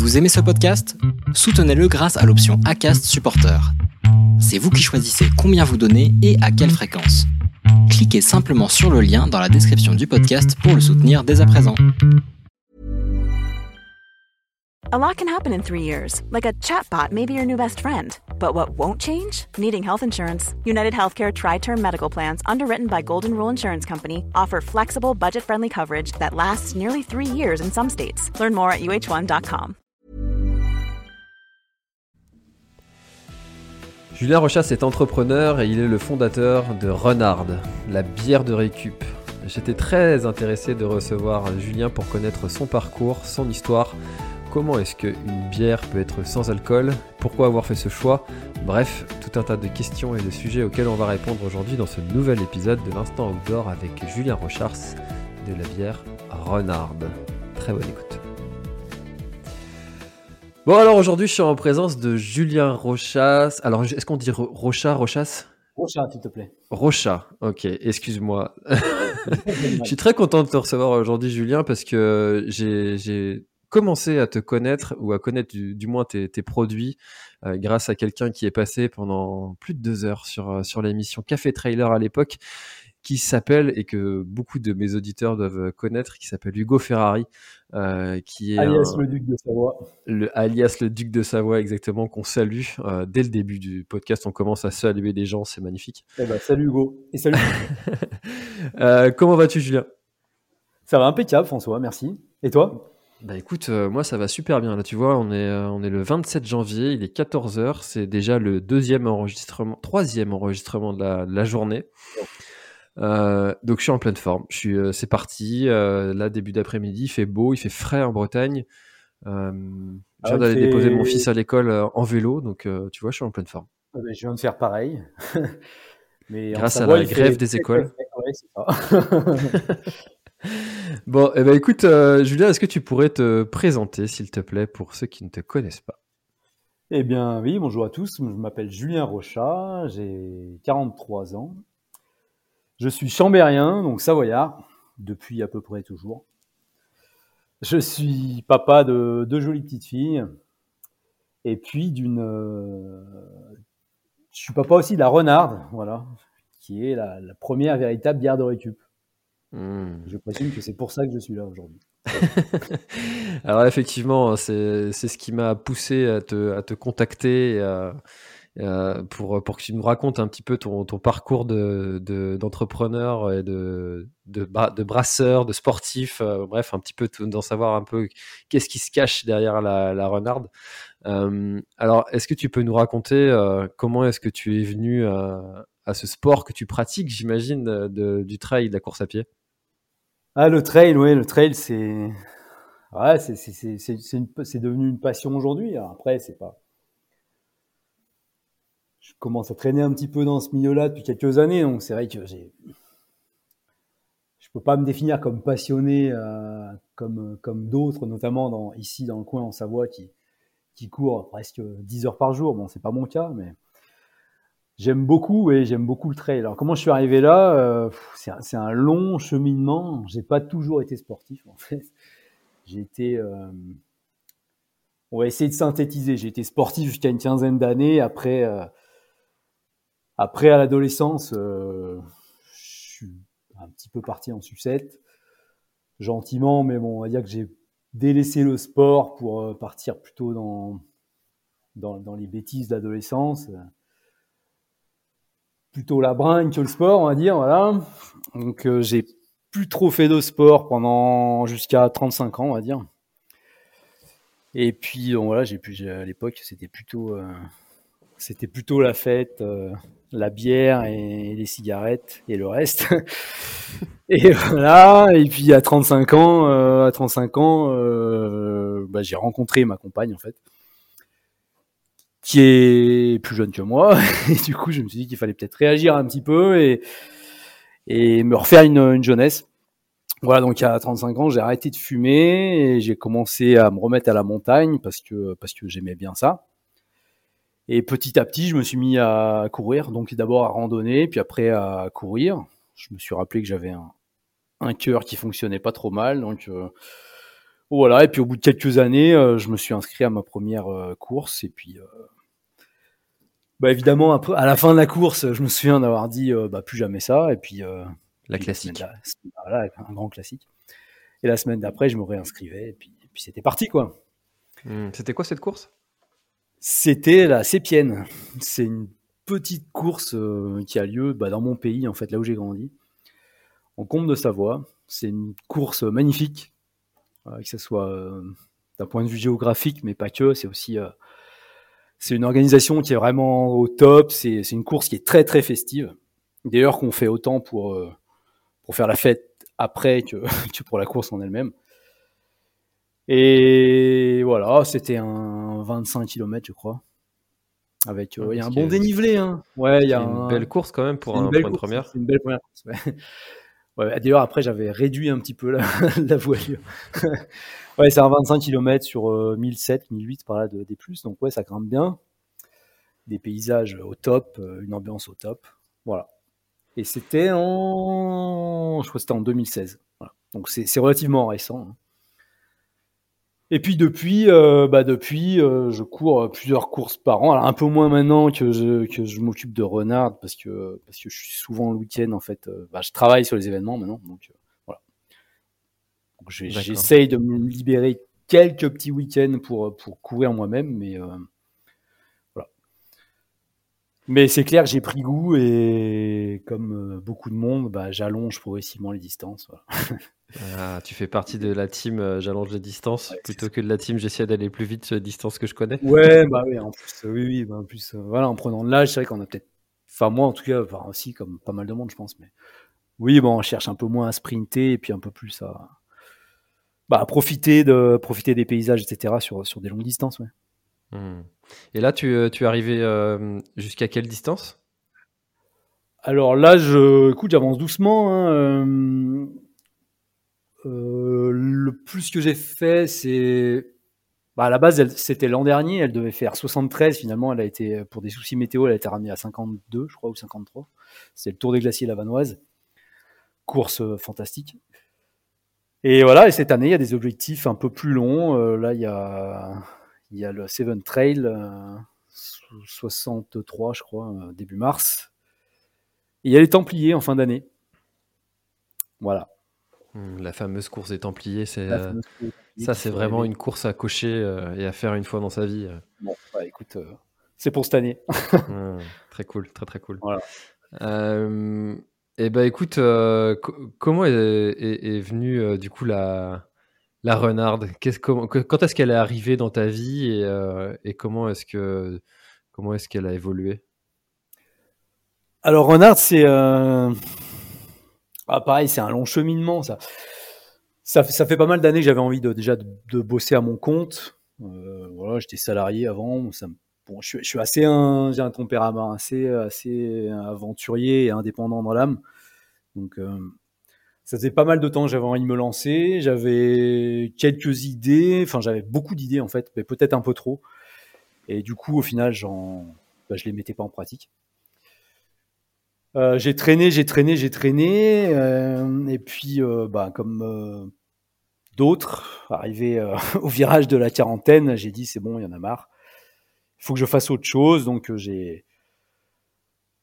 Vous aimez ce podcast? Soutenez-le grâce à l'option ACAST Supporter. C'est vous qui choisissez combien vous donnez et à quelle fréquence. Cliquez simplement sur le lien dans la description du podcast pour le soutenir dès à présent. A lot can happen in three years, like a chatbot may be your new best friend. But what won't change? Needing health insurance. United Healthcare Tri Term Medical Plans, underwritten by Golden Rule Insurance Company, offer flexible, budget friendly coverage that lasts nearly three years in some states. Learn more at uh1.com. Julien Rochas est entrepreneur et il est le fondateur de Renard, la bière de récup. J'étais très intéressé de recevoir Julien pour connaître son parcours, son histoire Comment est-ce qu'une bière peut être sans alcool? Pourquoi avoir fait ce choix? Bref, tout un tas de questions et de sujets auxquels on va répondre aujourd'hui dans ce nouvel épisode de l'Instant Outdoor avec Julien Rochars de la bière Renard. Très bonne écoute. Bon alors aujourd'hui je suis en présence de Julien Rochas. Alors est-ce qu'on dit Rocha, Rochas? Rocha, s'il te plaît. Rocha, ok, excuse-moi. je suis très content de te recevoir aujourd'hui, Julien, parce que j'ai commencé à te connaître ou à connaître du, moins tes, produits euh, grâce à quelqu'un qui est passé pendant plus de deux heures sur, euh, sur l'émission Café Trailer à l'époque qui s'appelle et que beaucoup de mes auditeurs doivent connaître, qui s'appelle Hugo Ferrari, euh, qui est alias le duc de Savoie. Le, alias le duc de Savoie, exactement, qu'on salue dès le début du podcast. On commence à saluer des gens, c'est magnifique. Eh ben, salut Hugo et salut. comment vas-tu, Julien? Ça va impeccable, François. Merci. Et toi? Bah écoute, euh, moi ça va super bien. Là, tu vois, on est, euh, on est le 27 janvier, il est 14h, c'est déjà le deuxième enregistrement, troisième enregistrement de la, journée. Euh, donc je suis en pleine forme. Je suis, c'est parti. là, début d'après-midi, il fait beau, il fait frais en Bretagne. je viens ah d'aller déposer mon fils à l'école en vélo, donc tu vois, je suis en pleine forme. Ah ben, je viens de faire pareil. Mais Grâce à la grève des écoles. Bon, eh ben écoute, euh, Julien, est-ce que tu pourrais te présenter, s'il te plaît, pour ceux qui ne te connaissent pas? Eh bien, oui, bonjour à tous. Je m'appelle Julien Rochat, j'ai 43 ans. Je suis chambérien, donc savoyard, depuis à peu près toujours. Je suis papa de deux jolies petites filles, et puis d'une. Euh, je suis papa aussi de la Renarde, voilà, qui est la, la première véritable bière de récup. Hmm. Je présume que c'est pour ça que je suis là aujourd'hui. Alors effectivement, c'est ce qui m'a poussé à te, à te contacter pour, pour que tu nous racontes un petit peu ton, ton parcours d'entrepreneur de, et de, de, de, brasseur, de sportif, euh, bref, un petit peu d'en savoir un peu qu'est-ce qui se cache derrière la, renarde. Euh, alors, est-ce que tu peux nous raconter euh, comment est-ce que tu es venu à, à ce sport que tu pratiques, j'imagine, du trail, de la course à pied? Ah, le trail, oui, le trail, c'est. Ouais, c'est devenu une passion aujourd'hui. Après, c'est pas. Je commence à traîner un petit peu dans ce milieu-là depuis quelques années, donc c'est vrai que j'ai. Je peux pas me définir comme passionné euh, comme, comme d'autres, notamment ici dans le coin en Savoie qui, qui courent presque 10 heures par jour. Bon, c'est pas mon cas, mais J'aime beaucoup et j'aime beaucoup le trail. Alors comment je suis arrivé là? Euh, C'est un, long cheminement. J'ai pas toujours été sportif en fait. J'ai été, euh, on va essayer de synthétiser. J'ai été sportif jusqu'à une quinzaine d'années. Après, après à l'adolescence, je suis un petit peu parti en sucette, gentiment, mais bon, on va dire que j'ai délaissé le sport pour partir plutôt dans dans, les bêtises d'adolescence plutôt la bringue que le sport, on va dire, voilà. Donc euh, j'ai plus trop fait de sport pendant jusqu'à 35 ans, on va dire. Et puis voilà, j'ai pu à l'époque, c'était plutôt euh, c'était plutôt la fête, euh, la bière et les cigarettes et le reste. et voilà, et puis à 35 ans, à 35 ans, bah, j'ai rencontré ma compagne en fait qui est plus jeune que moi. Et du coup, je me suis dit qu'il fallait peut-être réagir un petit peu et, et me refaire une, une jeunesse. Voilà, donc à 35 ans, j'ai arrêté de fumer et j'ai commencé à me remettre à la montagne parce que, parce que j'aimais bien ça. Et petit à petit, je me suis mis à courir, donc d'abord à randonner, puis après à courir. Je me suis rappelé que j'avais un, un cœur qui fonctionnait pas trop mal, donc euh, Voilà, et puis au bout de quelques années, euh, je me suis inscrit à ma première euh, course. Et puis, euh, bah, évidemment, après, à la fin de la course, je me souviens d'avoir dit bah, plus jamais ça. Et puis, la classique. Voilà, un grand classique. Et la semaine d'après, je me réinscrivais. Et puis, puis c'était parti, quoi. Hmm, c'était quoi cette course? C'était la Sépienne. C'est une petite course qui a lieu bah, dans mon pays, en fait, là où j'ai grandi, en Comte de Savoie. C'est une course magnifique euh, que ce soit euh, d'un point de vue géographique, mais pas que. C'est aussi euh, c'est une organisation qui est vraiment au top. C'est une course qui est très très festive. D'ailleurs, qu'on fait autant pour pour faire la fête après que, que pour la course en elle-même. Et voilà, c'était un 25 km, je crois. Avec, il y a un bon dénivelé. Hein. Ouais, il y a une belle course quand même pour, un, une belle première course. Ouais. D'ailleurs, après, j'avais réduit un petit peu la, la voilure. ouais, c'est un 25 km sur 1007, euh, 1008 par là de, des plus. Donc, ouais, ça grimpe bien. Des paysages au top, euh, une ambiance au top. Voilà. Et c'était en. Je crois que c'était en 2016. Voilà. Donc, c'est relativement récent. Hein. Et puis depuis, euh, bah depuis, euh, je cours plusieurs courses par an. Alors un peu moins maintenant que je, que je m'occupe de Renard parce que parce que je suis souvent le week-end en fait. Euh, bah, je travaille sur les événements maintenant, donc voilà. j'essaye de me libérer quelques petits week-ends pour pour courir moi-même, mais mais c'est clair que j'ai pris goût et comme euh, beaucoup de monde, bah, j'allonge progressivement les distances. ah, tu fais partie de la team euh, j'allonge les distances plutôt que de la team j'essaie d'aller plus vite sur les distances que je connais. Ouais, bah oui, en plus, oui, oui, bah, en plus, euh, voilà, en prenant de l'âge, c'est vrai qu'on a peut-être, enfin moi en tout cas, enfin aussi comme pas mal de monde, je pense, mais oui, bon, on cherche un peu moins à sprinter et puis un peu plus à, bah, profiter de profiter des paysages, etc. sur sur des longues distances, ouais. Mmh. Et là, tu, euh, tu es arrivé euh, jusqu'à quelle distance? Alors là, je, écoute, j'avance doucement. Hein, euh, le plus que j'ai fait, c'est. Bah, à la base, c'était l'an dernier, elle devait faire 73. Finalement, elle a été, pour des soucis météo, elle a été ramenée à 52, je crois, ou 53. C'est le Tour des Glaciers Lavanoise. Course fantastique. Et voilà, et cette année, il y a des objectifs un peu plus longs. là, il y a il y a le Seven Trail, 63, euh, je crois, euh, début mars. Et il y a les Templiers en fin d'année. Voilà. Hmm, la fameuse course des Templiers, c'est euh, ça, c'est vraiment une course à cocher et à faire une fois dans sa vie. Bon, bah, écoute, c'est pour cette année. Hmm, très cool, très très cool. Voilà. et bah écoute, comment est, est venue du coup la, la renarde, quand est-ce qu'elle est arrivée dans ta vie et, euh, comment est-ce que comment est-ce qu'elle a évolué? Alors renarde, c'est euh, ah, pareil, c'est un long cheminement ça. Ça, fait pas mal d'années que j'avais envie de, déjà de, bosser à mon compte. Euh, voilà, j'étais salarié avant. Bon, je, suis assez un, j'ai un tempérament assez assez aventurier et indépendant dans l'âme. Donc ça faisait pas mal de temps que j'avais envie de me lancer. J'avais quelques idées, enfin j'avais beaucoup d'idées en fait, mais peut-être un peu trop. Et du coup, au final, j'en, bah, je les mettais pas en pratique. Euh, j'ai traîné, j'ai traîné, j'ai traîné, euh, et puis euh, bah, comme d'autres, arrivé au virage de la quarantaine, j'ai dit c'est bon, il y en a marre. Il faut que je fasse autre chose, donc j'ai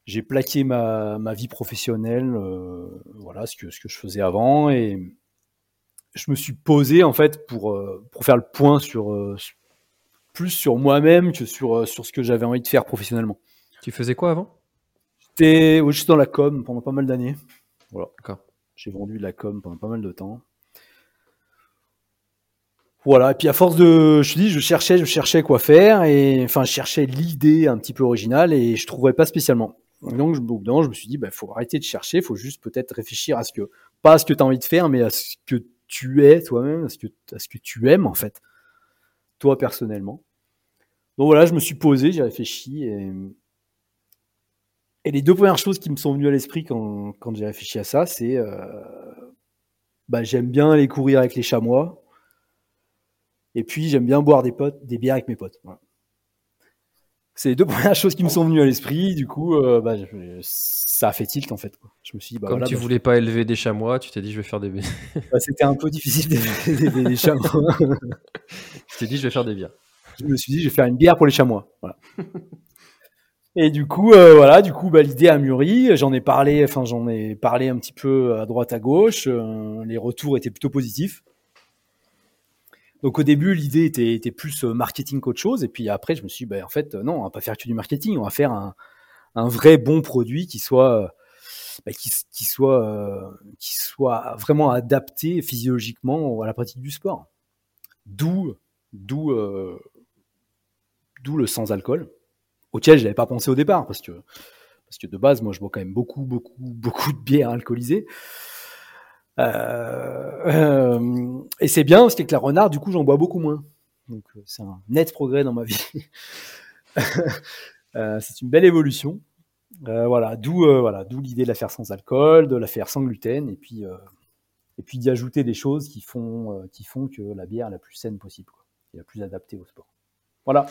j'ai plaqué ma, ma, vie professionnelle, euh, voilà ce que, ce que je faisais avant, et je me suis posé en fait pour, euh, pour faire le point sur euh, plus sur moi-même que sur, sur ce que j'avais envie de faire professionnellement. Tu faisais quoi avant? J'étais juste dans la com pendant pas mal d'années. Voilà. J'ai vendu de la com pendant pas mal de temps. Voilà, et puis à force de, je te dis, je cherchais, je cherchais quoi faire, et enfin, je cherchais l'idée un petit peu originale, et je trouvais pas spécialement. Donc, je, je me suis dit, il bah, faut arrêter de chercher, il faut juste peut-être réfléchir à ce que, pas à ce que tu as envie de faire, mais à ce que tu es toi-même, à ce que, à ce que tu aimes, en fait, toi personnellement. Donc voilà, je me suis posé, j'ai réfléchi, et, et les deux premières choses qui me sont venues à l'esprit quand, quand j'ai réfléchi à ça, c'est, euh, bah, j'aime bien aller courir avec les chamois, et puis j'aime bien boire des potes, des bières avec mes potes. Voilà c'est les deux premières choses qui me sont venues à l'esprit. Du coup, euh, bah, ça a fait tilt en fait. Je me suis dit, bah, comme tu bah, voulais pas élever des chamois, tu t'es dit, je vais faire des. Bah, c'était un peu difficile d'élever des chamois. tu t'es dit, je vais faire des bières. Je me suis dit, je vais faire une bière pour les chamois. Voilà. Et du coup, euh, voilà, du coup, bah, l'idée a mûri. J'en ai parlé, enfin, j'en ai parlé un petit peu à droite, à gauche. Euh, les retours étaient plutôt positifs. Donc au début, l'idée était, plus euh, marketing qu'autre chose. Et puis après, je me suis dit, bah, en fait, non, on va pas faire que du marketing, on va faire un, un vrai bon produit qui soit, bah, qui, soit, euh, qui soit vraiment adapté physiologiquement à la pratique du sport. D'où, d'où, euh, d'où le sans alcool, auquel je n'avais pas pensé au départ, parce que, parce que de base, moi, je bois quand même beaucoup, beaucoup, beaucoup de bière alcoolisée. Euh, euh, et c'est bien parce qu'avec la renard, du coup, j'en bois beaucoup moins. Donc, euh, c'est un net progrès dans ma vie. c'est une belle évolution. voilà, d'où voilà, d'où l'idée de la faire sans alcool, de la faire sans gluten, et puis et puis d'y ajouter des choses qui font qui font que la bière est la plus saine possible, quoi, et la plus adaptée au sport. Voilà.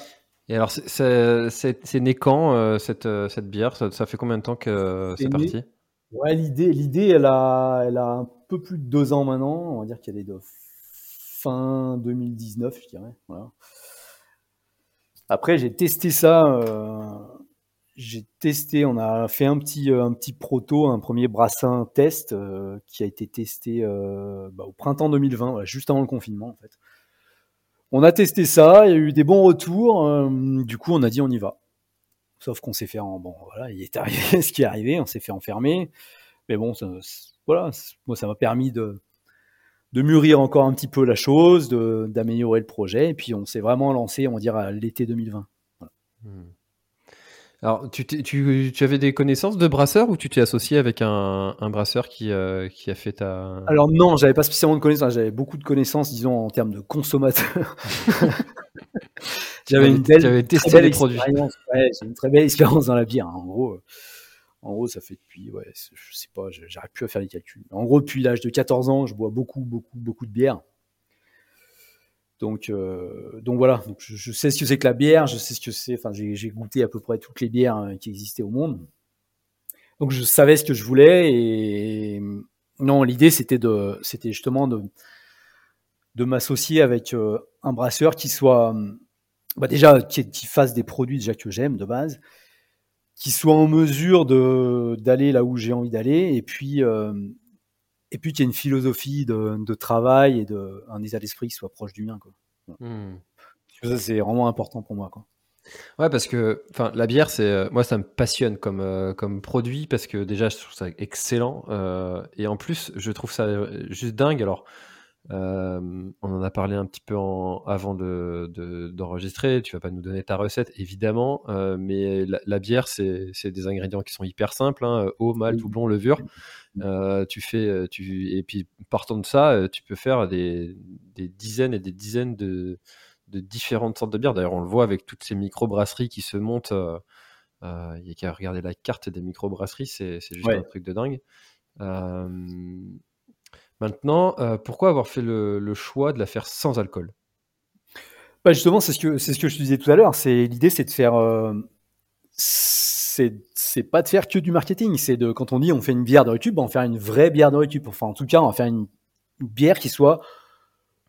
Et alors, c'est né quand cette, cette bière? Ça, ça, fait combien de temps que c'est parti? Ouais, l'idée, l'idée, elle a, elle a un peu plus de deux ans maintenant. On va dire qu'elle est de fin 2019, je dirais. Après, j'ai testé ça. Euh, j'ai testé. On a fait un petit, un petit proto, un premier brassin test euh, qui a été testé euh, bah, au printemps 2020, juste avant le confinement, en fait. On a testé ça. Il y a eu des bons retours. du coup, on a dit on y va. Sauf qu'on s'est fait en bon, voilà, il est arrivé ce qui est arrivé, on s'est fait enfermer. Mais bon, ça, voilà, moi ça m'a permis de de mûrir encore un petit peu la chose, d'améliorer le projet, et puis on s'est vraiment lancé, on va dire, à l'été 2020. Hmm. Alors, tu, tu, tu, avais des connaissances de brasseur ou tu t'es associé avec un, un brasseur qui, euh, qui, a fait ta... Alors non, j'avais pas spécialement de connaissances, j'avais beaucoup de connaissances, disons, en termes de consommateur. J'avais une belle, testé les produits. Ouais, j'ai une très belle expérience dans la bière. En gros, en gros, ça fait depuis, ouais, je sais pas, j'arrive plus à faire les calculs. En gros, depuis l'âge de 14 ans, je bois beaucoup, beaucoup, beaucoup de bière. Donc, euh, donc voilà, je, sais ce que c'est que la bière, je sais ce que c'est. Enfin, j'ai goûté à peu près toutes les bières hein, qui existaient au monde. Donc, je savais ce que je voulais et non, l'idée c'était de, c'était justement de, de m'associer avec euh, un brasseur qui soit bah déjà qui, fasse des produits déjà que j'aime de base, qui soit en mesure de d'aller là où j'ai envie d'aller, et puis euh, et puis qu'il y ait une philosophie de, de, travail et de un état d'esprit qui soit proche du mien quoi. Hmm. Ça c'est vraiment important pour moi quoi. Ouais, parce que enfin la bière, c'est euh, moi ça me passionne comme euh, comme produit parce que déjà je trouve ça excellent et en plus je trouve ça juste dingue. Alors on en a parlé un petit peu avant d'enregistrer. tu vas pas nous donner ta recette, évidemment, mais la, bière, c'est des ingrédients qui sont hyper simples hein, eau, malt, houblon, levure. tu fais, tu, et puis partant de ça, tu peux faire des, dizaines et des dizaines de, différentes sortes de bières. D'ailleurs, on le voit avec toutes ces micro-brasseries qui se montent. Il y a qu'à regarder la carte des micro-brasseries, c'est juste un truc de dingue. Maintenant, euh, pourquoi avoir fait le, choix de la faire sans alcool? Bah Justement, c'est ce, que, c'est ce que je te disais tout à l'heure. C'est, l'idée, c'est de faire. Euh, c'est, pas de faire que du marketing. C'est de, quand on dit on fait une bière de récup, bah, on va faire une vraie bière de récup. Enfin, en tout cas, on va faire une, bière qui soit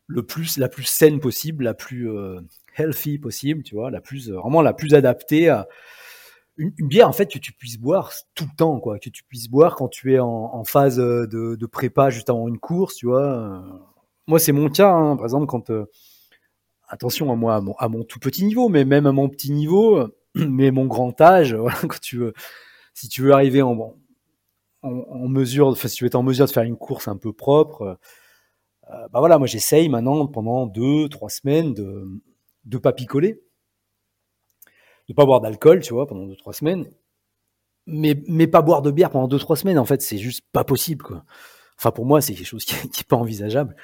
le plus, la plus saine possible, la plus euh, healthy possible, tu vois, la plus, vraiment la plus adaptée à, une, bière en fait que tu puisses boire tout le temps quoi. Que tu puisses boire quand tu es en, phase euh, de, prépa juste avant une course tu vois moi c'est mon cas hein. par exemple quand euh, attention à moi à mon, tout petit niveau mais même à mon petit niveau mais mon grand âge quand tu veux si tu veux arriver en, en, mesure enfin si tu veux être en mesure de faire une course un peu propre euh, bah voilà moi j'essaye maintenant pendant deux trois semaines de de pas picoler de pas boire d'alcool, tu vois, pendant deux trois semaines. Mais, mais pas boire de bière pendant deux trois semaines, en fait, c'est juste pas possible, quoi. Enfin, pour moi, c'est quelque chose qui, qui est pas envisageable.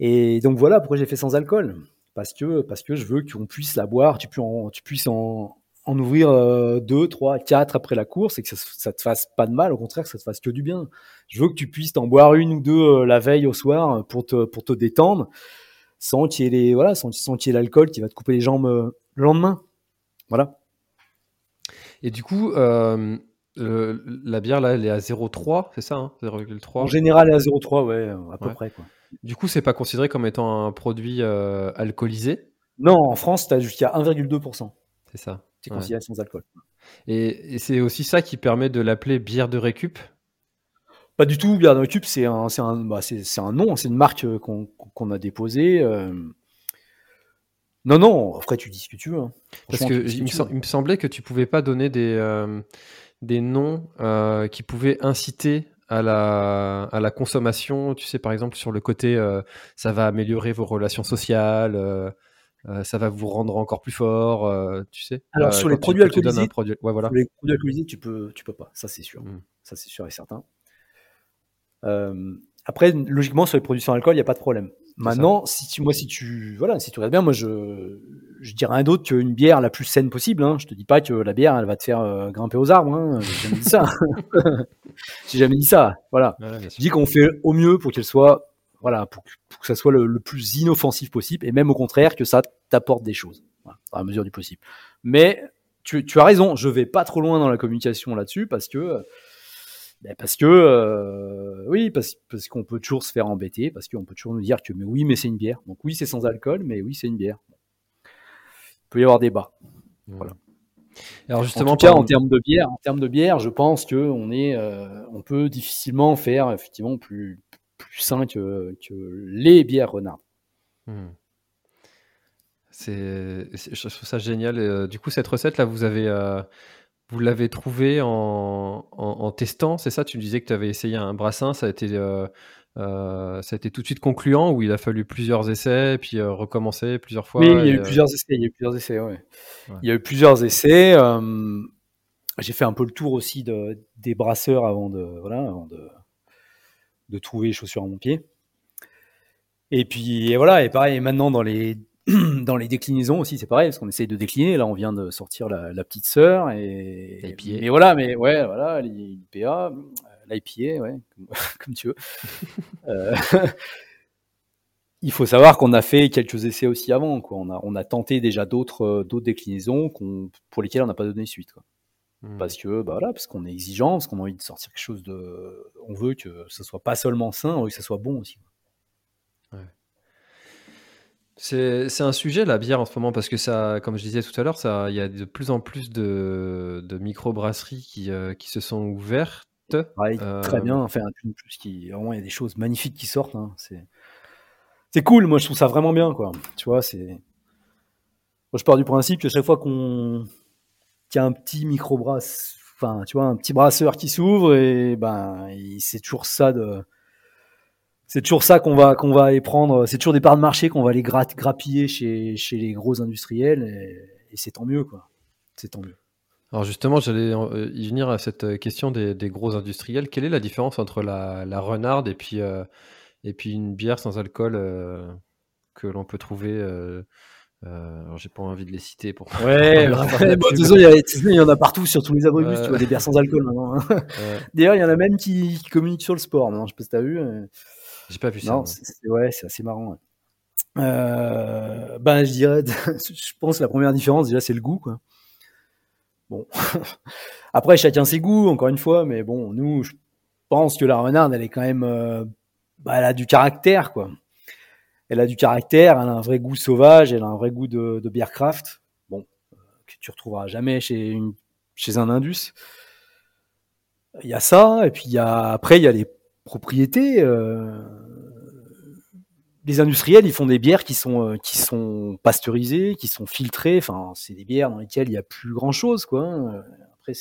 Et donc voilà pourquoi j'ai fait sans alcool. Parce que, parce que je veux qu'on puisse la boire, tu, puisses en, en ouvrir euh, deux, trois, quatre après la course et que ça, ça, te fasse pas de mal, au contraire, que ça te fasse que du bien. Je veux que tu puisses t'en boire une ou deux euh, la veille au soir pour te, pour te détendre sans qu'il y ait les, voilà, sans, sans l'alcool qui va te couper les jambes euh, le lendemain. Voilà. Et du coup, euh, la bière, là, elle est à 0,3, c'est ça, 0,3 hein, En général, elle est à 0,3, ouais, à peu près. Quoi. Du coup, c'est pas considéré comme étant un produit euh, alcoolisé? Non, en France, tu as jusqu'à 1,2%. C'est ça. C'est considéré sans alcool. Et, c'est aussi ça qui permet de l'appeler bière de récup? Pas du tout, bière de récup, c'est un, un, bah, un, nom, c'est une marque euh, qu'on a déposée. Euh. Non, non, après tu dis ce que tu veux. Hein. Parce que, il, me semblait que tu pouvais pas donner des, des noms euh, qui pouvaient inciter à la, à la consommation, tu sais, par exemple, sur le côté, euh, ça va améliorer vos relations sociales, euh, ça va vous rendre encore plus fort, tu sais. Alors, sur les produits alcoolisés, ouais, voilà. les produits alcoolisés, tu peux, tu peux pas, ça c'est sûr. Mmh. Ça c'est sûr et certain. après, logiquement, sur les produits sans alcool, il n'y a pas de problème. Maintenant, si tu, moi, si tu, voilà, si tu regardes bien, moi, je, je dirais rien d'autre qu'une bière la plus saine possible. Hein. Je te dis pas que la bière, elle va te faire euh, grimper aux arbres. Hein. J'ai jamais dit ça. J'ai jamais dit ça. Voilà. je dis qu'on fait au mieux pour qu'elle soit, voilà, pour, que ça soit le, plus inoffensif possible, et même au contraire que ça t'apporte des choses, voilà, à mesure du possible. Mais tu, tu, as raison. Je vais pas trop loin dans la communication là-dessus parce que ben, parce que euh, oui, parce, parce qu'on peut toujours se faire embêter, parce qu'on peut toujours nous dire que mais oui, mais c'est une bière. Donc oui, c'est sans alcool, mais oui, c'est une bière. Il peut y avoir débat. Voilà. Alors justement, en tout cas, en termes de bière, en termes de bière, je pense que on est, euh, on peut difficilement faire effectivement plus plus sain que, que les bières renards. Hmm. C'est, je trouve ça génial. Euh, du coup, cette recette là, vous avez vous l'avez trouvé en, en, testant, c'est ça? Tu disais que tu avais essayé un brassin, ça a été euh, euh, ça a été tout de suite concluant ou il a fallu plusieurs essais puis euh, recommencer plusieurs fois Oui, il y a eu plusieurs essais. Il y a eu plusieurs essais. Ouais. Il y a eu plusieurs essais. j'ai fait un peu le tour aussi de, des brasseurs avant de voilà avant de, de trouver les chaussures à mon pied. Et puis voilà. Et pareil, maintenant dans les dans les déclinaisons aussi, c'est pareil, parce qu'on essaye de décliner. Là, on vient de sortir la, la petite sœur et, et, et, voilà, mais ouais, voilà, l'IPA, l'IPA, ouais, comme, tu veux. euh, il faut savoir qu'on a fait quelques essais aussi avant. Quoi. On, a, on a tenté déjà d'autres d'autres déclinaisons pour lesquelles on n'a pas donné suite. Quoi. Hmm. Parce que bah voilà, parce qu'on est exigeant, parce qu'on a envie de sortir quelque chose de. On veut que ce soit pas seulement sain, on veut que ce soit bon aussi. Ouais. C'est un sujet, la bière, en ce moment, parce que ça, comme je disais tout à l'heure, ça, il y a de plus en plus de, de micro-brasseries qui, euh, qui se sont ouvertes. Euh, très bien. Enfin, plus qui, vraiment, il y a des choses magnifiques qui sortent. Hein. C'est, cool. Moi, je trouve ça vraiment bien, quoi. Tu vois, c'est. Moi, je pars du principe que chaque fois qu'on, qu'il y a un petit micro-brasse, enfin, tu vois, un petit brasseur qui s'ouvre, et ben, c'est toujours ça de c'est toujours ça qu'on va qu'on va aller prendre. C'est toujours des parts de marché qu'on va aller grappiller chez, chez les gros industriels et, c'est tant mieux quoi. C'est tant mieux. Alors justement, j'allais euh, y venir à cette question des, des, gros industriels. Quelle est la différence entre la, la renarde et puis euh, et puis une bière sans alcool euh, que l'on peut trouver euh, alors j'ai pas envie de les citer pour. Ouais, bon, il, y, y en a partout sur tous les abribus, tu vois, des bières sans alcool maintenant. Hein. D'ailleurs, il y en a même qui, qui communiquent sur le sport. Non, je sais pas si t'as vu. J'ai pas vu ça. Non, c'est, ouais, c'est assez marrant. Euh, ben, je dirais, je pense que la première différence, déjà, c'est le goût, quoi. Bon. Après, chacun ses goûts, encore une fois, mais bon, nous, je pense que la renarde, elle est quand même, euh, bah, elle a du caractère, quoi. Elle a du caractère, elle a un vrai goût sauvage, elle a un vrai goût de, de beer craft. Bon, euh, que tu retrouveras jamais chez une, chez un Indus. Il y a ça, et puis il y a, après, il y a les propriétés. Euh, les industriels, ils font des bières qui sont euh, qui sont pasteurisées, qui sont filtrées. Enfin, c'est des bières dans lesquelles il y a plus grand chose, quoi. Hein. Après,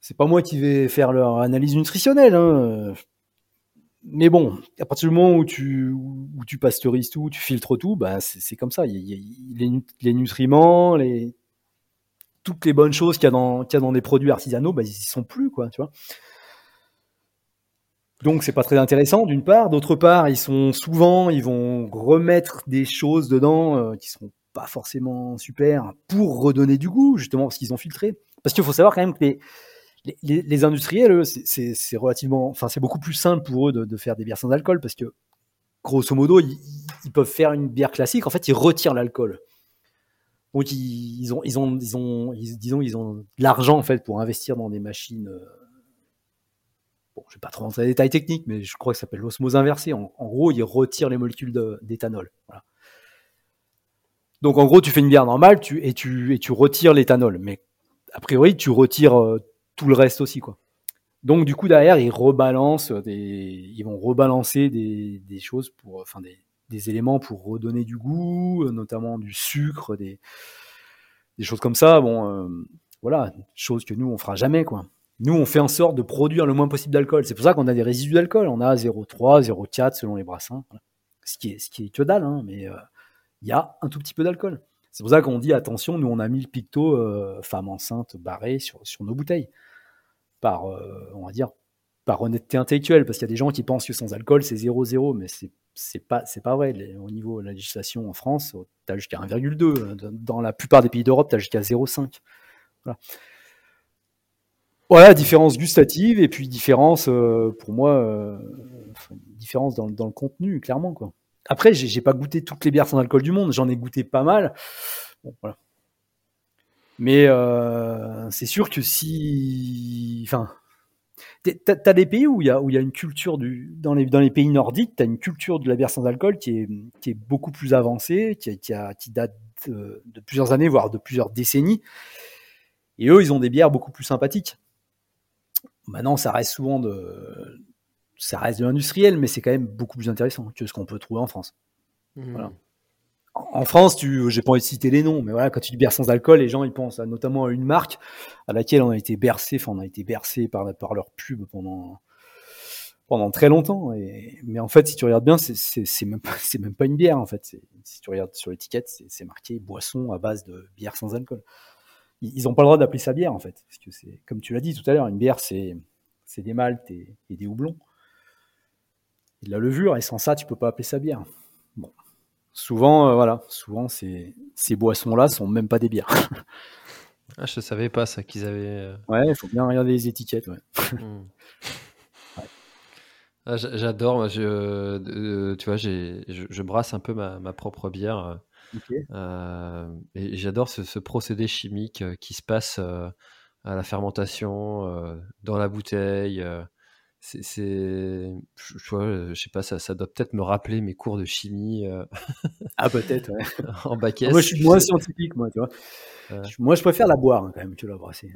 c'est pas moi qui vais faire leur analyse nutritionnelle. Hein. Mais bon, à partir du moment où tu, où pasteurises tout, tu filtres tout, bah c'est comme ça. Les, nutriments, toutes les bonnes choses qu'il y, a dans, qu'il y a dans des produits artisanaux, bah, ils y sont plus, quoi, tu. Donc c'est pas très intéressant d'une part. D'autre part, ils sont souvent, ils vont remettre des choses dedans euh, qui sont pas forcément super pour redonner du goût, justement parce qu'ils ont filtré. Parce qu'il faut savoir quand même que les, les, industriels, c'est relativement, enfin c'est beaucoup plus simple pour eux de, faire des bières sans alcool parce que grosso modo, ils, ils, peuvent faire une bière classique. En fait, ils retirent l'alcool. Donc ils, ont, ils ont, ils ont, disons, ils ont de l'argent en fait pour investir dans des machines. Euh, bon, je vais pas trop rentrer dans les détails techniques, mais je crois que ça s'appelle l'osmose inversée. En, gros, ils retirent les molécules d'éthanol. Donc en gros, tu fais une bière normale, et tu et tu retires l'éthanol, mais a priori, tu retires euh, tout le reste aussi, quoi. Donc du coup derrière, ils rebalancent ils vont rebalancer des, choses pour, enfin des, éléments pour redonner du goût, euh, notamment du sucre, des, des choses comme ça. Bon, euh, voilà, chose que nous on fera jamais quoi. Nous on fait en sorte de produire le moins possible d'alcool. C'est pour ça qu'on a des résidus d'alcool. On a 0,3, 0,4 selon les brassins. Ce qui est ce qui est que dalle, hein, mais euh, il y a un tout petit peu d'alcool. C'est pour ça qu'on dit attention, nous on a mis le picto femme enceinte barré sur, sur nos bouteilles. Par, on va dire, par honnêteté intellectuelle, parce qu'il y a des gens qui pensent que sans alcool c'est 0,0, mais c'est c'est pas c'est pas vrai. au niveau de la législation en France, tu as jusqu'à 1,2. Dans la plupart des pays d'Europe, tu as jusqu'à 0,5. Voilà. Voilà, différence gustative et puis différence, euh, pour moi, euh, différence dans, le contenu, clairement. Quoi. Après, j'ai pas goûté toutes les bières sans alcool du monde, j'en ai goûté pas mal. Mais euh, c'est sûr que si. Enfin, T'as as des pays où il y a, y a une culture du, dans les, dans les pays nordiques, tu as une culture de la bière sans alcool qui est, qui est beaucoup plus avancée, qui, a, qui date de, plusieurs années, voire de plusieurs décennies. Et eux, ils ont des bières beaucoup plus sympathiques. Maintenant, ça reste souvent de, ça reste de l'industriel, mais c'est quand même beaucoup plus intéressant que ce qu'on peut trouver en France. Mmh. Voilà en France, tu, j'ai pas envie de citer les noms, mais voilà, quand tu dis bière sans alcool, les gens ils pensent notamment à une marque à laquelle on a été bercé, enfin on a été bercé par, par leur pub pendant pendant très longtemps. Et, mais en fait, si tu regardes bien, c'est, c'est, même pas c'est même pas une bière en fait. si tu regardes sur l'étiquette, c'est, marqué boisson à base de bière sans alcool. Ils, n'ont pas le droit d'appeler ça bière en fait, parce que c'est comme tu l'as dit tout à l'heure, une bière c'est c'est des maltes et, et des houblons et de la levure, et sans ça, tu peux pas appeler ça bière. Bon souvent, euh, voilà, souvent ces, ces boissons-là sont même pas des bières. ah, je savais pas ça qu'ils avaient. Euh, ouais, il faut bien regarder les étiquettes. Ouais. Hmm. Ah, j'adore, je, euh, tu vois, je, je, brasse un peu ma, ma propre bière. Et j'adore ce, ce, procédé chimique qui se passe à la fermentation, dans la bouteille c'est, je, sais pas, ça, ça doit peut-être me rappeler mes cours de chimie. Euh, ah, peut-être, ouais. en bac Moi, je suis moins scientifique, moi, tu vois. Moi, je préfère la boire hein, quand même que la brasser.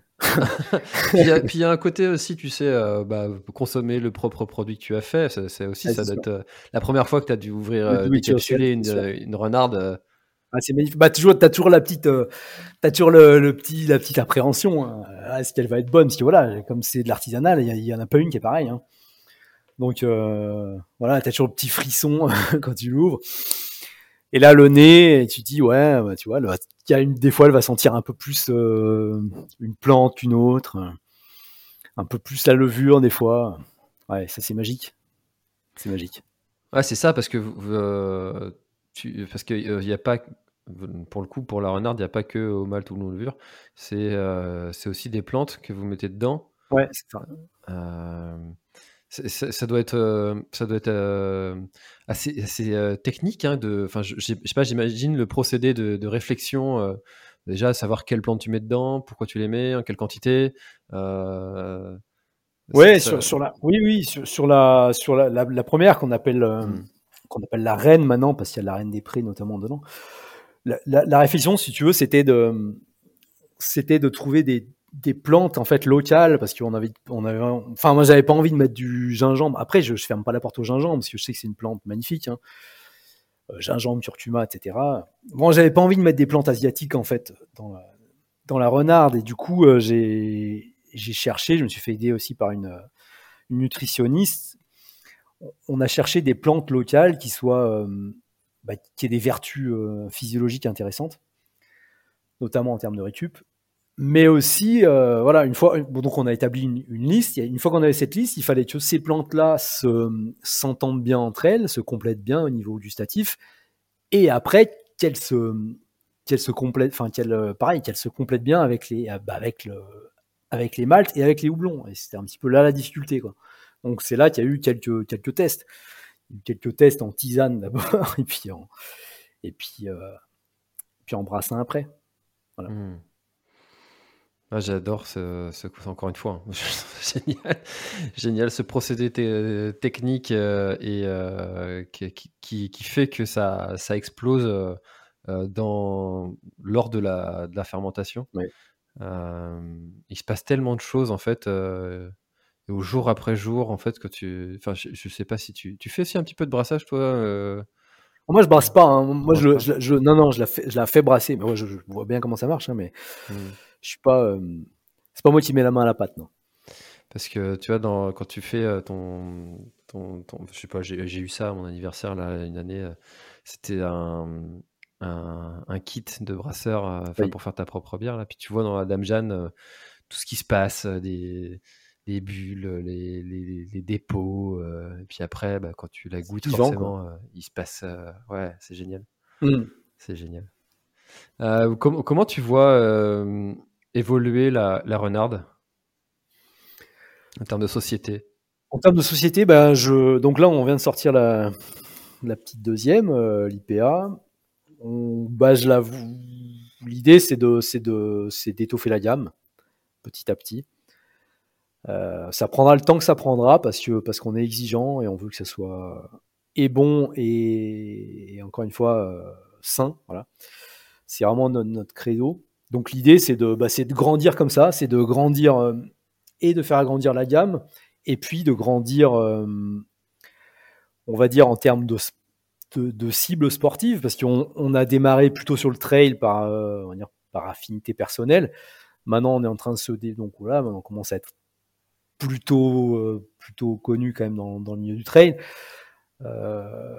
puis il y, a un côté aussi, tu sais, euh, bah, consommer le propre produit que tu as fait. C'est aussi, ah, ça doit être euh, la première fois que tu as dû ouvrir, décapsuler une, une renarde. Ah, c'est magnifique. Bah, toujours, t'as toujours la petite, euh, toujours le, petit, la petite appréhension. Hein. Est-ce qu'elle va être bonne Parce que voilà, comme c'est de l'artisanal, il y, en a pas une qui est pareille. Hein. Donc euh, voilà, t'as toujours le petit frisson quand tu l'ouvres. Et là, le nez, tu dis ouais, bah, tu vois, y a une, des fois, elle va sentir un peu plus euh, une plante qu'une autre, un peu plus la levure des fois. Ouais, ça c'est magique. C'est magique. Ouais, c'est ça parce que euh, parce qu'il n'y euh, a pas, pour le coup, pour la renarde, il n'y a pas que au malt ou levure, c'est euh, c'est aussi des plantes que vous mettez dedans. Ouais, c'est ça. Euh, ça doit être, ça doit être assez, assez technique. Hein, de, enfin, je, sais pas, j'imagine le procédé de, de réflexion. déjà, savoir quelles plantes tu mets dedans, pourquoi tu les mets, en quelle quantité. ouais, sur, sur, la, oui, oui, sur, sur la, sur la, la, première qu'on appelle. Mmh qu'on appelle la reine maintenant, parce qu'il y a la reine des prés notamment dedans. La, réflexion, si tu veux, c'était de, c'était de trouver des, plantes en fait locales, parce qu'on avait, on avait, enfin moi j'avais pas envie de mettre du gingembre. Après, je, je ferme pas la porte au gingembre parce que je sais que c'est une plante magnifique. Hein. Euh, gingembre, curcuma, etc. Bon, j'avais pas envie de mettre des plantes asiatiques en fait dans la, dans la renarde et du coup euh, j'ai j'ai cherché, je me suis fait aider aussi par une nutritionniste on a cherché des plantes locales qui soient, euh, bah, qui aient des vertus euh, physiologiques intéressantes, notamment en termes de récup. Mais aussi, euh, voilà, une fois, donc on a établi une, liste. Une fois qu'on avait cette liste, il fallait que ces plantes-là s'entendent bien entre elles, se complètent bien au niveau gustatif, et après qu'elles se, qu'elles se complètent, enfin pareil, qu'elles se complètent bien avec les, bah, avec le, avec les maltes et avec les houblons. Et c'était un petit peu là la difficulté, quoi. Donc c'est là qu'il y a eu quelques, quelques tests. quelques tests en tisane d'abord, et puis en, et puis, euh, puis en brassin après. Voilà. Hmm. Ah, j'adore ce, ce, encore une fois, hein. génial, génial ce procédé technique euh, et euh, qui, qui, qui, fait que ça, ça explose euh, dans, lors de la, de la fermentation. il se passe tellement de choses en fait au jour après jour en fait que tu, enfin je, je, sais pas si tu, tu fais aussi un petit peu de brassage toi. Moi, je brasse pas. Hein. Moi, je, je, non, non, je la fais, je la fais brasser. Mais moi, je, vois bien comment ça marche, hein, mais mmh. je suis pas. Euh, c'est pas moi qui mets la main à la pâte, non. Parce que tu vois, dans, quand tu fais euh, ton, ton, je sais pas, j'ai eu ça à mon anniversaire là une année. Euh, c'était un, un, un, kit de brasseur pour faire ta propre bière là. Puis tu vois dans la Dame Jeanne tout ce qui se passe, des les bulles, les, les, dépôts. Euh, et puis après, bah, quand tu la goûtes, forcément, euh, il se passe. Euh, ouais, c'est génial. Mmh. C'est génial. comment tu vois évoluer la, la renarde? En termes de société En termes de société, ben, je... donc là, on vient de sortir la, la petite deuxième, l'IPA. On... Bah, L'idée, c'est de, de, d'étoffer la gamme petit à petit. Euh, ça prendra le temps que ça prendra parce que parce qu'on est exigeant et on veut que ça soit et bon et, encore une fois euh, sain. Voilà, c'est vraiment notre, credo. Donc l'idée c'est de bah, de grandir comme ça, c'est de grandir euh, et de faire agrandir la gamme et puis de grandir, on va dire en termes de de, cibles sportives parce qu'on on a démarré plutôt sur le trail par par affinité personnelle. Maintenant, on est en train de se dé... donc voilà, on commence à être plutôt, euh, plutôt connu quand même dans, dans, le milieu du trail. Euh,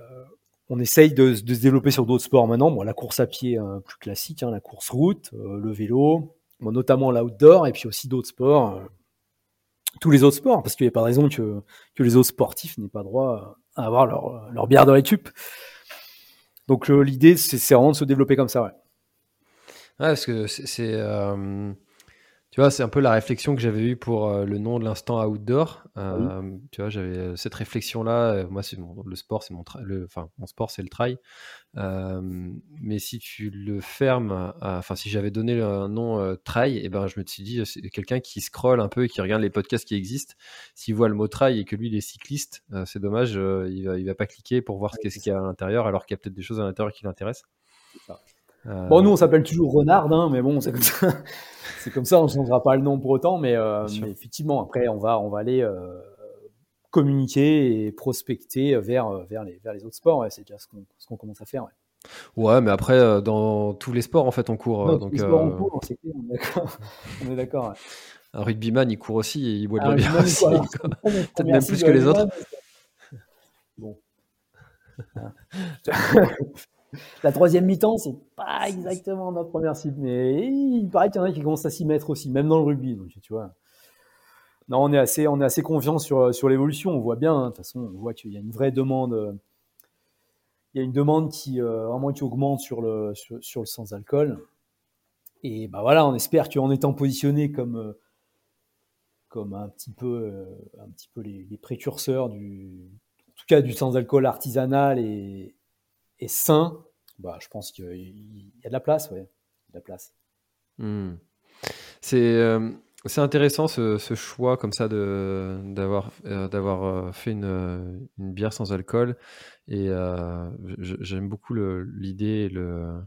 on essaye de, se développer sur d'autres sports maintenant. Bon, la course à pied hein, plus classique, hein, la course route, euh, le vélo, bon, notamment l'outdoor, et puis aussi d'autres sports, tous les autres sports, parce qu'il n'y a pas de raison que, que les autres sportifs n'aient pas droit à avoir leur, leur bière de récup. Donc l'idée, c'est vraiment de se développer comme ça. Ouais, ouais parce que c'est tu vois, c'est un peu la réflexion que j'avais eue pour euh, le nom de l'instant outdoor. Euh, tu vois, j'avais euh, cette réflexion-là. moi, c'est le sport, c'est mon, le, enfin, mon sport, c'est le trail. mais si tu le fermes, enfin, si j'avais donné un nom trail, et eh ben, je me suis dit, c'est quelqu'un qui scrolle un peu et qui regarde les podcasts qui existent. S'il voit le mot trail et que lui, il est cycliste, c'est dommage, il va, il va pas cliquer pour voir ce qu'est-ce qu'il y a à l'intérieur, alors qu'il y a peut-être des choses à l'intérieur qui l'intéressent. Bon, nous, on s'appelle toujours Renard, hein, mais bon, c'est comme ça. c'est comme ça, on ne changera pas le nom pour autant, mais, euh, effectivement, après, on va, on va aller euh, communiquer et prospecter vers, euh, vers, les, vers les autres sports. c'est déjà ce qu'on commence à faire. Ouais. mais après, dans tous les sports, en fait, on court. donc, tous les sports, on court, c'est on est d'accord. Un rugbyman, il court aussi et il boit de la bière aussi. Peut-être même plus que les autres. Bon. La troisième mi-temps, c'est pas exactement notre première cible, mais il paraît qu'il y en a qui commencent à s'y mettre aussi, même dans le rugby. Donc, tu vois. Non, on est assez, on est assez confiant sur, sur l'évolution. On voit bien, hein. de toute façon, on voit qu'il y a une vraie demande. Il y a une demande qui euh, vraiment qui augmente sur le, sur, le sans-alcool. Et bah voilà, on espère qu'en étant positionné comme, euh, comme un petit peu, euh, un petit peu les, les précurseurs du, en tout cas du sans-alcool artisanal et, et sain, bah, je pense qu'il y a de la place, ouais. De la place. Hmm. C'est euh, intéressant ce, ce, choix comme ça de d'avoir euh, euh, fait une, une, bière sans alcool et j'aime beaucoup l'idée le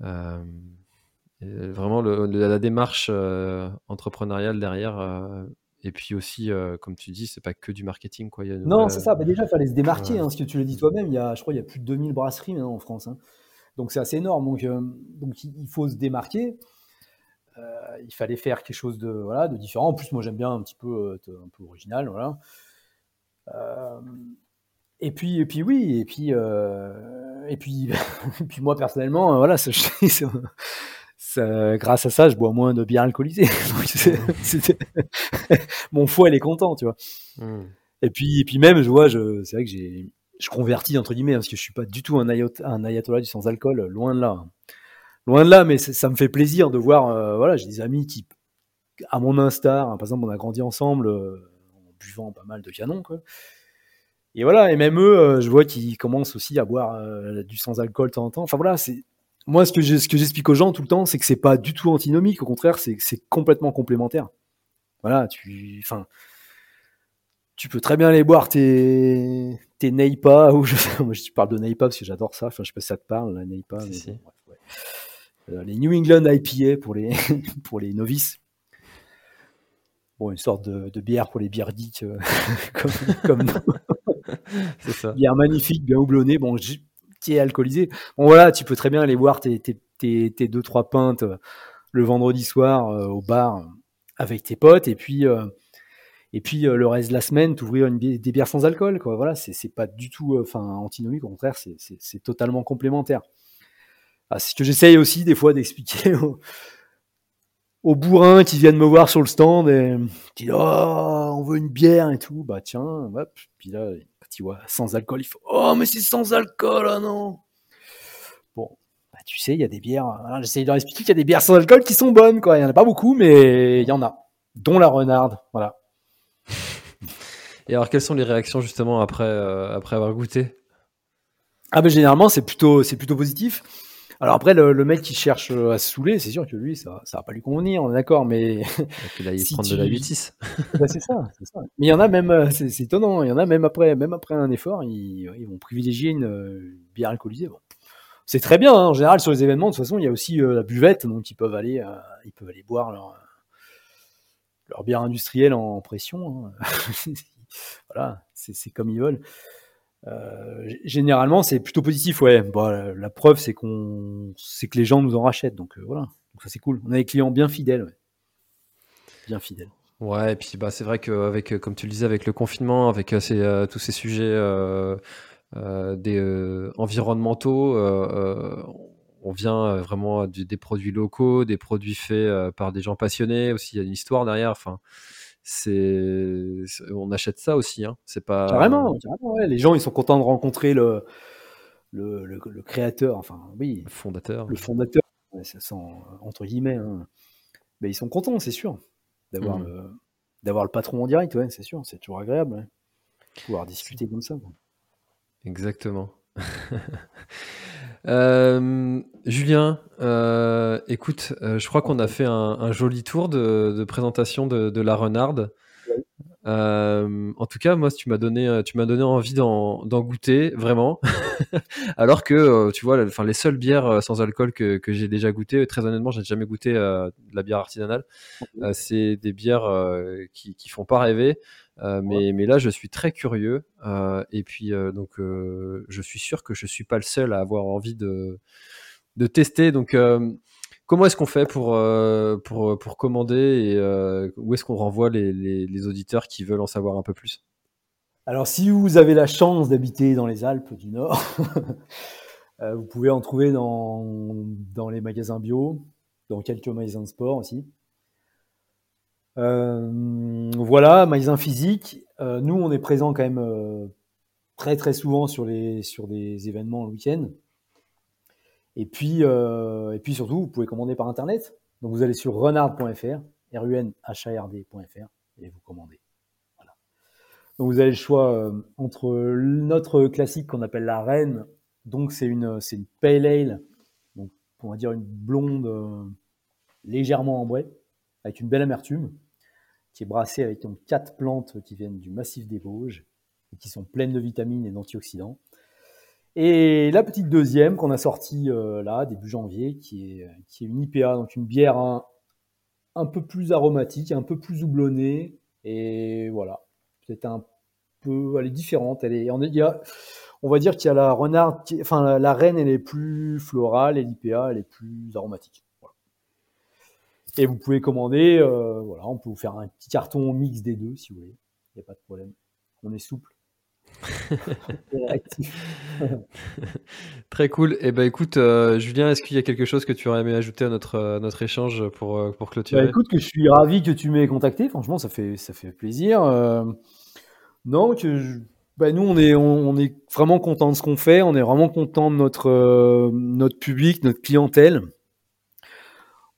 vraiment le, la démarche entrepreneuriale derrière et puis aussi, euh, comme tu dis, c'est pas que du marketing. Quoi. non, c'est ça. Bah, déjà, il fallait se démarquer. Hein, ce que tu l'as dit toi-même, il y a, je crois qu'il y a plus de 2000 brasseries maintenant en France. Hein. Donc c'est assez énorme. Donc, euh, donc il faut se démarquer. Euh, il fallait faire quelque chose de, voilà, de différent. En plus, moi j'aime bien un petit peu, un peu original. Voilà. et puis, et puis oui, et puis, et puis, et puis moi personnellement, voilà, c'est grâce à ça, je bois moins de bière alcoolisée. mon foie, il est content, tu vois. Hmm. Et puis, et puis même, je vois, je, c'est vrai que j'ai, je convertis entre guillemets, hein, parce que je suis pas du tout un, un ayatollah du sans alcool, loin de là. Loin de là, mais ça me fait plaisir de voir, euh, voilà, j'ai des amis qui, à mon instar, hein, par exemple, on a grandi ensemble euh, en buvant pas mal de canons, quoi. Et voilà, et même eux, euh, je vois qu'ils commencent aussi à boire du sans alcool de temps en temps. Enfin voilà, c'est moi, ce que j'explique aux gens tout le temps, c'est que c'est pas du tout antinomique. Au contraire, c'est complètement complémentaire. Voilà, tu, enfin, tu peux très bien aller boire tes, tes Neipa, ou je, moi, je parle de Neipa parce que j'adore ça. Enfin, je sais pas si ça te parle, la Neipa. Euh, les New England IPA pour les, pour les novices. Bon, une sorte de, bière pour les bières dites, euh, comme, comme C'est ça. Bière magnifique, bien houblonnée. Bon, qui alcoolisé. Bon voilà, tu peux très bien aller boire tes, tes, tes, deux trois pintes euh, le vendredi soir euh, au bar euh, avec tes potes et puis et puis le reste de la semaine t'ouvrir une des bières sans alcool quoi. Voilà, c'est pas du tout enfin antinomique, au contraire, c'est totalement complémentaire. Ah, c'est ce que j'essaye aussi des fois d'expliquer aux, bourrins qui viennent me voir sur le stand et qui disent oh on veut une bière et tout bah tiens hop puis là tu vois, sans alcool, il faut Oh, mais c'est sans alcool, ah non Bon, bah, tu sais, il y a des bières. J'essaye de leur expliquer qu'il y a des bières sans alcool qui sont bonnes, quoi. Il n'y en a pas beaucoup, mais il y en a, dont la renarde. Voilà. Et alors, quelles sont les réactions justement après, euh, après avoir goûté? Ah, ben généralement, c'est plutôt, c'est plutôt positif. Alors après, le, mec qui cherche euh, à se saouler, c'est sûr que lui, ça, ça va pas lui convenir, on est d'accord, mais. Il si prend de la 8 c'est ça, ça, Mais il y en a même, euh, c'est étonnant, il y en a même après, même après un effort, ils, ils vont privilégier une bière alcoolisée. Bon. C'est très bien, hein. en général, sur les événements, de toute façon, il y a aussi euh, la buvette, donc ils peuvent aller, ils peuvent aller boire leur, leur bière industrielle en pression. Hein. voilà, c'est comme ils veulent. Euh, généralement, c'est plutôt positif, ouais. Bon, la, preuve, c'est qu'on, c'est que les gens nous en rachètent, donc euh, voilà. Donc ça, c'est cool. On a des clients bien fidèles, ouais. bien fidèles. Ouais, et puis bah c'est vrai qu'avec, comme tu le disais, avec le confinement, avec euh, tous ces sujets des environnementaux, on vient vraiment des produits locaux, des produits faits par des gens passionnés. Aussi, il y a une histoire derrière. Enfin, c'est on achète ça aussi hein. c'est pas carrément, ouais. les gens ils sont contents de rencontrer le le, le, créateur enfin oui le fondateur le fondateur entre guillemets hein. mais ils sont contents c'est sûr d'avoir mmh. le d'avoir le patron en direct ouais c'est sûr c'est toujours agréable pouvoir discuter comme ça exactement Euh, Julien, euh, écoute, euh, je crois qu'on a fait un, joli tour de, présentation de, la Renarde. En tout cas, moi, tu m'as donné, tu m'as donné envie d'en goûter vraiment. Alors que, tu vois, enfin, les seules bières sans alcool que, j'ai déjà goûté, très honnêtement, j'ai jamais goûté la bière artisanale. c'est des bières qui, qui font pas rêver. Euh, mais, mais, là, je suis très curieux. Euh, et puis, euh, donc, je suis sûr que je suis pas le seul à avoir envie de, de tester. Donc, comment est-ce qu'on fait pour, pour, pour, commander et où est-ce qu'on renvoie les, auditeurs qui veulent en savoir un peu plus? Alors, si vous avez la chance d'habiter dans les Alpes du Nord, vous pouvez en trouver dans, les magasins bio, dans quelques magasins de sport aussi. Euh, voilà, magasin physique. Euh, nous, on est présent quand même euh, très très souvent sur les sur des événements le week-end. Et puis et puis surtout, vous pouvez commander par internet. Donc vous allez sur renard.fr, r u n h a r d.fr et vous commandez. Donc vous avez le choix entre notre classique qu'on appelle la reine. Donc c'est une c'est une pale ale, donc on va dire une blonde légèrement ambrée avec une belle amertume qui est brassée avec quatre plantes qui viennent du massif des Vosges et qui sont pleines de vitamines et d'antioxydants. Et la petite deuxième qu'on a sortie euh, là, début janvier, qui est, qui est une IPA, donc une bière un, peu plus aromatique, un peu plus houblonnée. Et voilà, c'est un peu, elle est différente. Elle est, on, va dire qu'il y a la renard, enfin la, la, reine, elle est plus florale et l'IPA, elle est plus aromatique. Et vous pouvez commander, euh, voilà, on peut vous faire un petit carton mix des deux si vous voulez. Il n'y a pas de problème. On est souple. Très cool. Et eh ben écoute, euh, Julien, est-ce qu'il y a quelque chose que tu aurais aimé ajouter à notre, notre échange pour, euh, pour clôturer? Bah, Écoute, que je suis ravi que tu m'aies contacté. Franchement, ça fait, ça fait plaisir. non, que bah, nous, on est, on, est vraiment content de ce qu'on fait. On est vraiment content de notre, notre public, notre clientèle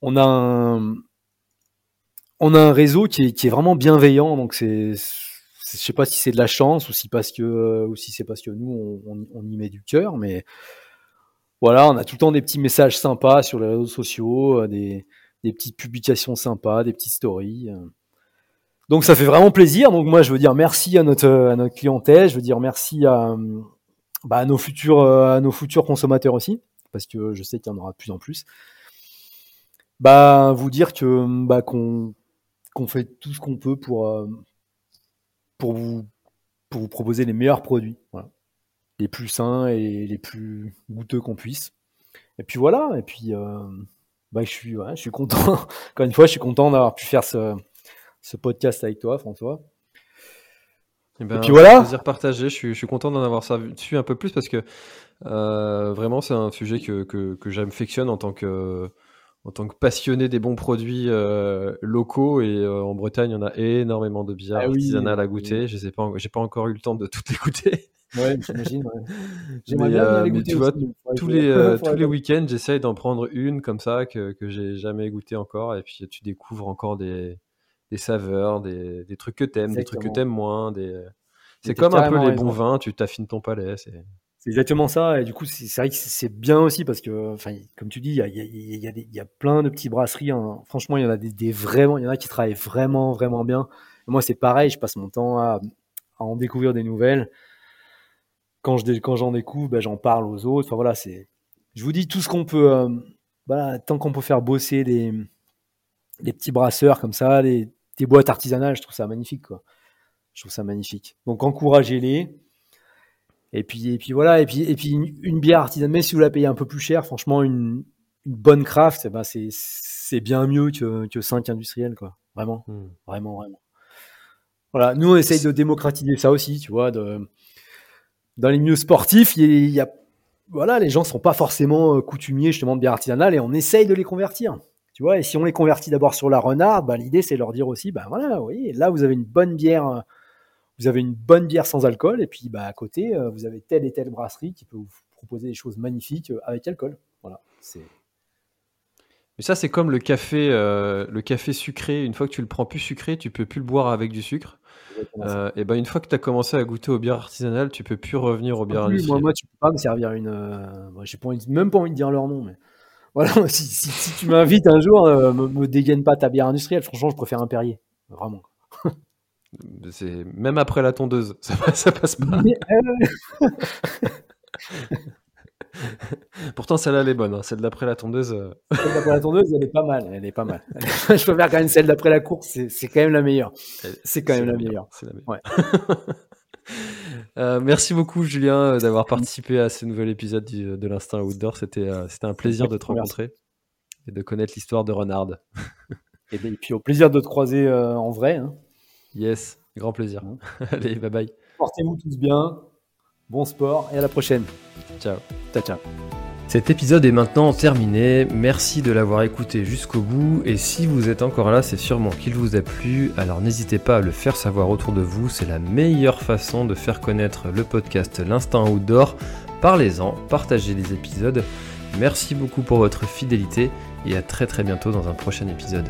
on a un, on a un réseau qui est, vraiment bienveillant. Donc c'est, je sais pas si c'est de la chance ou si parce que, ou si c'est parce que nous on, y met du cœur, mais voilà, on a tout le temps des petits messages sympas sur les réseaux sociaux, des, des petites publications sympas, des petites stories. Donc ça fait vraiment plaisir. Donc moi je veux dire merci à notre clientèle, je veux dire merci à, bah, à nos futurs consommateurs aussi, parce que je sais qu'il y en aura de plus en plus. Bah vous dire que bah qu'on fait tout ce qu'on peut pour euh, pour vous pour vous proposer les meilleurs produits, voilà. les plus sains et les plus goûteux qu'on puisse. Et puis voilà. Et puis euh, bah je suis ouais, je suis content. Encore une fois, je suis content d'avoir pu faire ce ce podcast avec toi, François. Eh ben, et, puis voilà. Plaisir partagé. Je suis, je suis content d'en avoir su un peu plus parce que euh, vraiment c'est un sujet que, que, que j'affectionne en tant que en tant que passionné des bons produits euh, locaux et euh, en Bretagne on a énormément de bières ah artisanales à goûter. Je sais pas, j'ai pas encore eu le temps de tout écouter. Ouais, j'imagine. J'aimerais bien, les goûter tu vois, tous les tous les week-ends j'essaye d'en prendre une comme ça que que j'ai jamais goûté encore et puis tu découvres encore des des saveurs, des, des trucs que t'aimes, des trucs que t'aimes moins. Des... C'est comme un peu les bons vins, tu t'affines ton palais. C'est exactement ça. Et du coup, c'est vrai que c'est bien aussi parce que, enfin, comme tu dis, il y a, y, a, y, y a, plein de petites brasseries. Hein. Franchement, il y en a des, vraiment, il y en a qui travaillent vraiment, vraiment bien. moi, c'est pareil. Je passe mon temps à, à, en découvrir des nouvelles. Quand je quand j'en découvre, ben, j'en parle aux autres. Enfin voilà, c'est. Je vous dis tout ce qu'on peut. Euh, tant qu'on peut faire bosser des, des petits brasseurs comme ça, des, des boîtes artisanales, je trouve ça magnifique, quoi. Je trouve ça magnifique. Donc encouragez-les. Et puis, et puis voilà, et puis, et puis une, bière artisanale, mais si vous la payez un peu plus cher, franchement, une, une bonne craft, eh ben c'est, bien mieux que, que 5 industriels, quoi. Vraiment, hmm. vraiment, vraiment. Voilà, nous on essaye de démocratiser ça aussi, tu vois. De, dans les milieux sportifs, il y, a, voilà, les gens sont pas forcément coutumiers justement de bière artisanale et on essaye de les convertir. Tu vois, et si on les convertit d'abord sur la renarde, bah, l'idée c'est leur dire aussi, bah voilà, oui, là vous avez une bonne bière, vous avez une bonne bière sans alcool, et puis bah à côté euh, vous avez telle et telle brasserie qui peut vous proposer des choses magnifiques euh, avec alcool. Voilà, c'est. Mais ça c'est comme le café, euh, le café sucré. Une fois que tu le prends plus sucré, tu peux plus le boire avec du sucre. et ben une fois que tu as commencé à goûter aux bières artisanales, tu peux plus revenir aux bières industrielles. Moi, moi, tu peux pas me servir une. j'ai même pas envie de dire leur nom, mais voilà, si, si, tu m'invites un jour, euh, me, me, dégaine pas ta bière industrielle. Franchement, je préfère un Perrier. Vraiment. C'est même après la tondeuse, ça, ça passe pas. Euh, Pourtant, celle-là, elle est bonne. Hein. Celle d'après la tondeuse. Euh. Celle d'après la tondeuse, elle est pas mal. Elle est pas mal. je préfère quand même celle d'après la course. C'est quand même la meilleure. C'est quand même la meilleure. C'est la meilleure. Ouais. Euh, merci beaucoup Julien euh, d'avoir participé à ce nouvel épisode de l'Instinct Outdoor. C'était c'était un plaisir de te rencontrer et de connaître l'histoire de Renard. et, puis au plaisir de te croiser en vrai. Hein. Yes, grand plaisir. Allez, bye bye. Portez-vous tous bien, bon sport et à la prochaine. Ciao. Ciao, ciao. Cet épisode est maintenant terminé, merci de l'avoir écouté jusqu'au bout et si vous êtes encore là c'est sûrement qu'il vous a plu, alors n'hésitez pas à le faire savoir autour de vous, c'est la meilleure façon de faire connaître le podcast L'Instinct Outdoor. Parlez-en, partagez les épisodes, merci beaucoup pour votre fidélité et à très très bientôt dans un prochain épisode.